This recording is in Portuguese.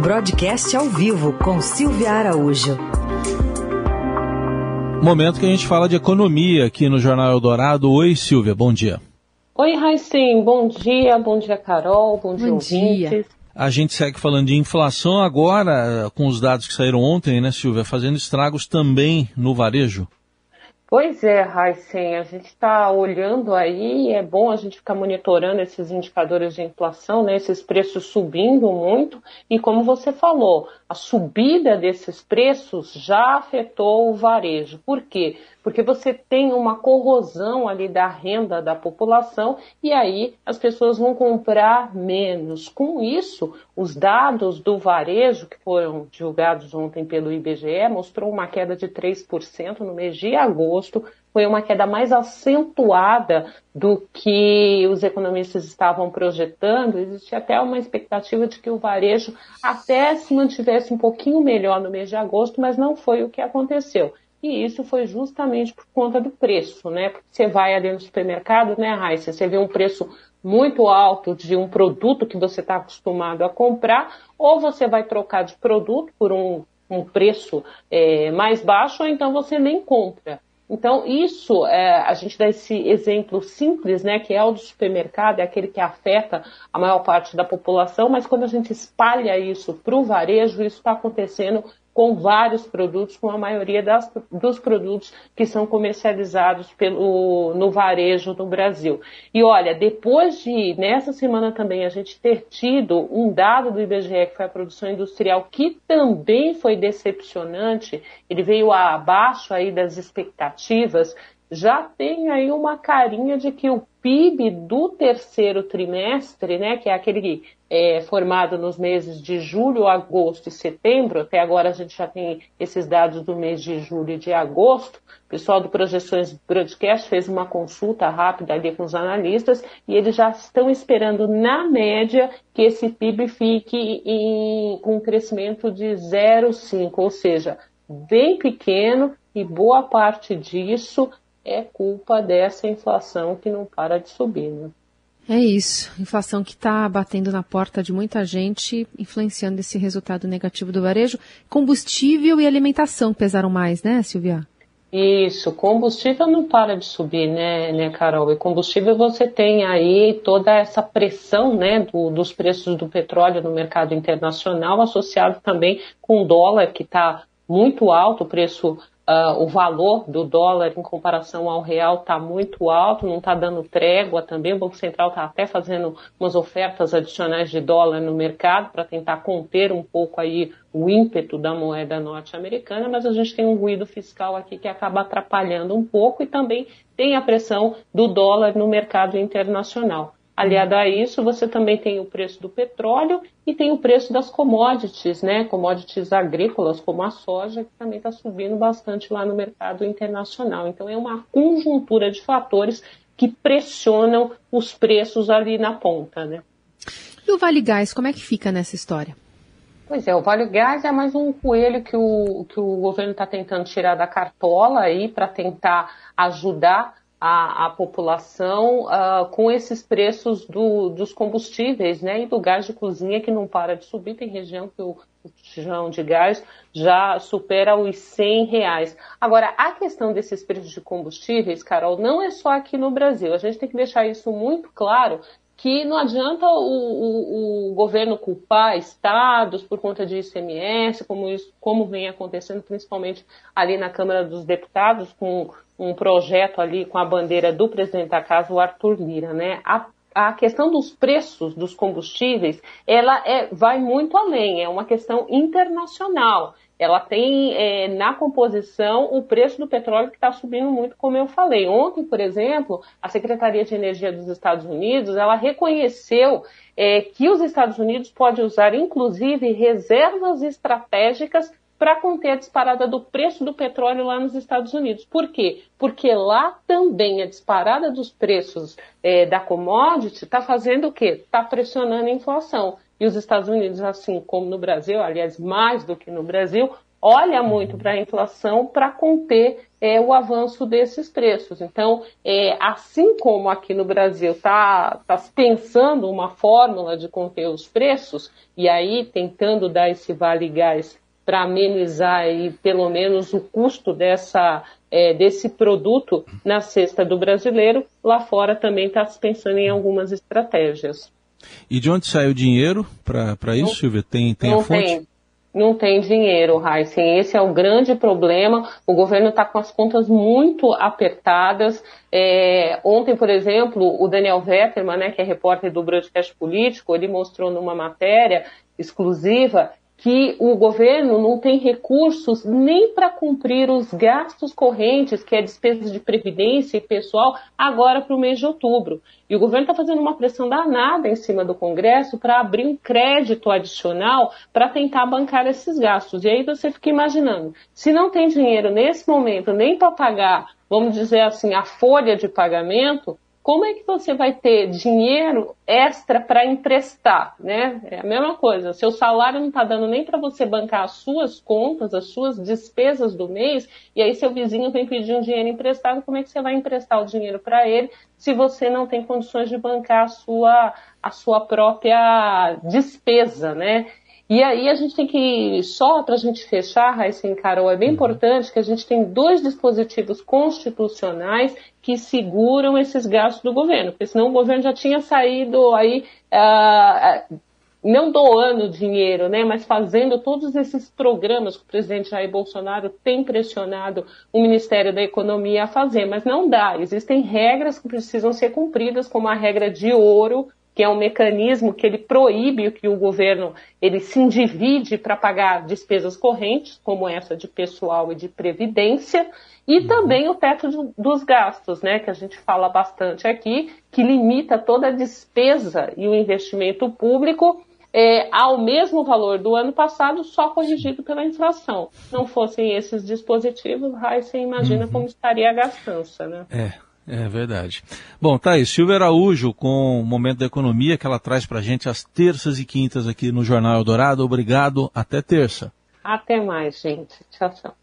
Broadcast ao vivo com Silvia Araújo. Momento que a gente fala de economia aqui no Jornal Eldorado. Oi, Silvia, bom dia. Oi, Raicim, bom dia, bom dia, Carol, bom, bom dia, ouvintes. Dia. A gente segue falando de inflação agora, com os dados que saíram ontem, né, Silvia, fazendo estragos também no varejo. Pois é, Heisen, a gente está olhando aí, é bom a gente ficar monitorando esses indicadores de inflação, né, esses preços subindo muito, e como você falou, a subida desses preços já afetou o varejo. Por quê? Porque você tem uma corrosão ali da renda da população e aí as pessoas vão comprar menos. Com isso, os dados do varejo que foram divulgados ontem pelo IBGE mostrou uma queda de 3% no mês de agosto, foi uma queda mais acentuada do que os economistas estavam projetando. Existe até uma expectativa de que o varejo até se mantivesse um pouquinho melhor no mês de agosto, mas não foi o que aconteceu. E isso foi justamente por conta do preço, né? Porque você vai ali no supermercado, né, Raíssa? Você vê um preço muito alto de um produto que você está acostumado a comprar, ou você vai trocar de produto por um, um preço é, mais baixo, ou então você nem compra. Então, isso, é, a gente dá esse exemplo simples, né, que é o do supermercado, é aquele que afeta a maior parte da população, mas quando a gente espalha isso para o varejo, isso está acontecendo com vários produtos, com a maioria das, dos produtos que são comercializados pelo, no varejo no Brasil. E olha, depois de, nessa semana também, a gente ter tido um dado do IBGE, que foi a produção industrial, que também foi decepcionante, ele veio abaixo aí das expectativas, já tem aí uma carinha de que o PIB do terceiro trimestre, né, que é aquele é, formado nos meses de julho, agosto e setembro, até agora a gente já tem esses dados do mês de julho e de agosto, o pessoal do Projeções Broadcast fez uma consulta rápida ali com os analistas e eles já estão esperando, na média, que esse PIB fique em, com um crescimento de 0,5, ou seja, bem pequeno e boa parte disso é culpa dessa inflação que não para de subir. Né? É isso, inflação que está batendo na porta de muita gente, influenciando esse resultado negativo do varejo. Combustível e alimentação pesaram mais, né, Silvia? Isso, combustível não para de subir, né, né, Carol? E combustível você tem aí toda essa pressão, né, do, dos preços do petróleo no mercado internacional, associado também com o dólar que está muito alto, o preço Uh, o valor do dólar em comparação ao real está muito alto, não está dando trégua também. O Banco Central está até fazendo umas ofertas adicionais de dólar no mercado para tentar conter um pouco aí o ímpeto da moeda norte-americana, mas a gente tem um ruído fiscal aqui que acaba atrapalhando um pouco e também tem a pressão do dólar no mercado internacional. Aliado a isso, você também tem o preço do petróleo e tem o preço das commodities, né? Commodities agrícolas, como a soja, que também está subindo bastante lá no mercado internacional. Então, é uma conjuntura de fatores que pressionam os preços ali na ponta, né? E o Vale Gás, como é que fica nessa história? Pois é, o Vale Gás é mais um coelho que o, que o governo está tentando tirar da cartola aí para tentar ajudar a, a população uh, com esses preços do, dos combustíveis né, e do gás de cozinha que não para de subir. Tem região que o botijão de gás já supera os 100 reais. Agora, a questão desses preços de combustíveis, Carol, não é só aqui no Brasil. A gente tem que deixar isso muito claro que não adianta o, o, o, governo culpar estados por conta de ICMS, como, isso, como vem acontecendo principalmente ali na Câmara dos Deputados, com um projeto ali com a bandeira do presidente da casa, o Arthur Lira, né? A, a questão dos preços dos combustíveis, ela é, vai muito além, é uma questão internacional ela tem é, na composição o preço do petróleo que está subindo muito, como eu falei. Ontem, por exemplo, a Secretaria de Energia dos Estados Unidos ela reconheceu é, que os Estados Unidos podem usar, inclusive, reservas estratégicas para conter a disparada do preço do petróleo lá nos Estados Unidos. Por quê? Porque lá também a disparada dos preços é, da commodity está fazendo o quê? Está pressionando a inflação. E os Estados Unidos, assim como no Brasil, aliás, mais do que no Brasil, olha muito para a inflação para conter é, o avanço desses preços. Então, é, assim como aqui no Brasil está tá pensando uma fórmula de conter os preços, e aí tentando dar esse vale gás para amenizar aí, pelo menos o custo dessa, é, desse produto na cesta do brasileiro, lá fora também está se pensando em algumas estratégias. E de onde sai o dinheiro para isso, Silvia? Tem, tem a fonte? Tem. Não tem dinheiro, Heisen. Esse é o grande problema. O governo está com as contas muito apertadas. É, ontem, por exemplo, o Daniel Vetterman, né, que é repórter do Broadcast Político, ele mostrou numa matéria exclusiva que o governo não tem recursos nem para cumprir os gastos correntes, que é despesas de previdência e pessoal, agora para o mês de outubro. E o governo está fazendo uma pressão danada em cima do Congresso para abrir um crédito adicional para tentar bancar esses gastos. E aí você fica imaginando, se não tem dinheiro nesse momento nem para pagar, vamos dizer assim, a folha de pagamento, como é que você vai ter dinheiro extra para emprestar, né? É a mesma coisa. Seu salário não está dando nem para você bancar as suas contas, as suas despesas do mês, e aí seu vizinho vem pedir um dinheiro emprestado. Como é que você vai emprestar o dinheiro para ele se você não tem condições de bancar a sua a sua própria despesa, né? E aí a gente tem que, só para a gente fechar, Raíssa e Carol, é bem uhum. importante que a gente tem dois dispositivos constitucionais que seguram esses gastos do governo, porque senão o governo já tinha saído aí, uh, não doando dinheiro, né, mas fazendo todos esses programas que o presidente Jair Bolsonaro tem pressionado o Ministério da Economia a fazer, mas não dá. Existem regras que precisam ser cumpridas, como a regra de ouro, que é um mecanismo que ele proíbe que o governo ele se individe para pagar despesas correntes, como essa de pessoal e de previdência, e uhum. também o teto de, dos gastos, né, que a gente fala bastante aqui, que limita toda a despesa e o investimento público é, ao mesmo valor do ano passado, só corrigido pela inflação. Não fossem esses dispositivos, você imagina uhum. como estaria a gastança, né? É. É verdade. Bom, tá aí, Silvia Araújo com o Momento da Economia que ela traz para gente às terças e quintas aqui no Jornal Eldorado. Obrigado, até terça. Até mais, gente. Tchau, tchau.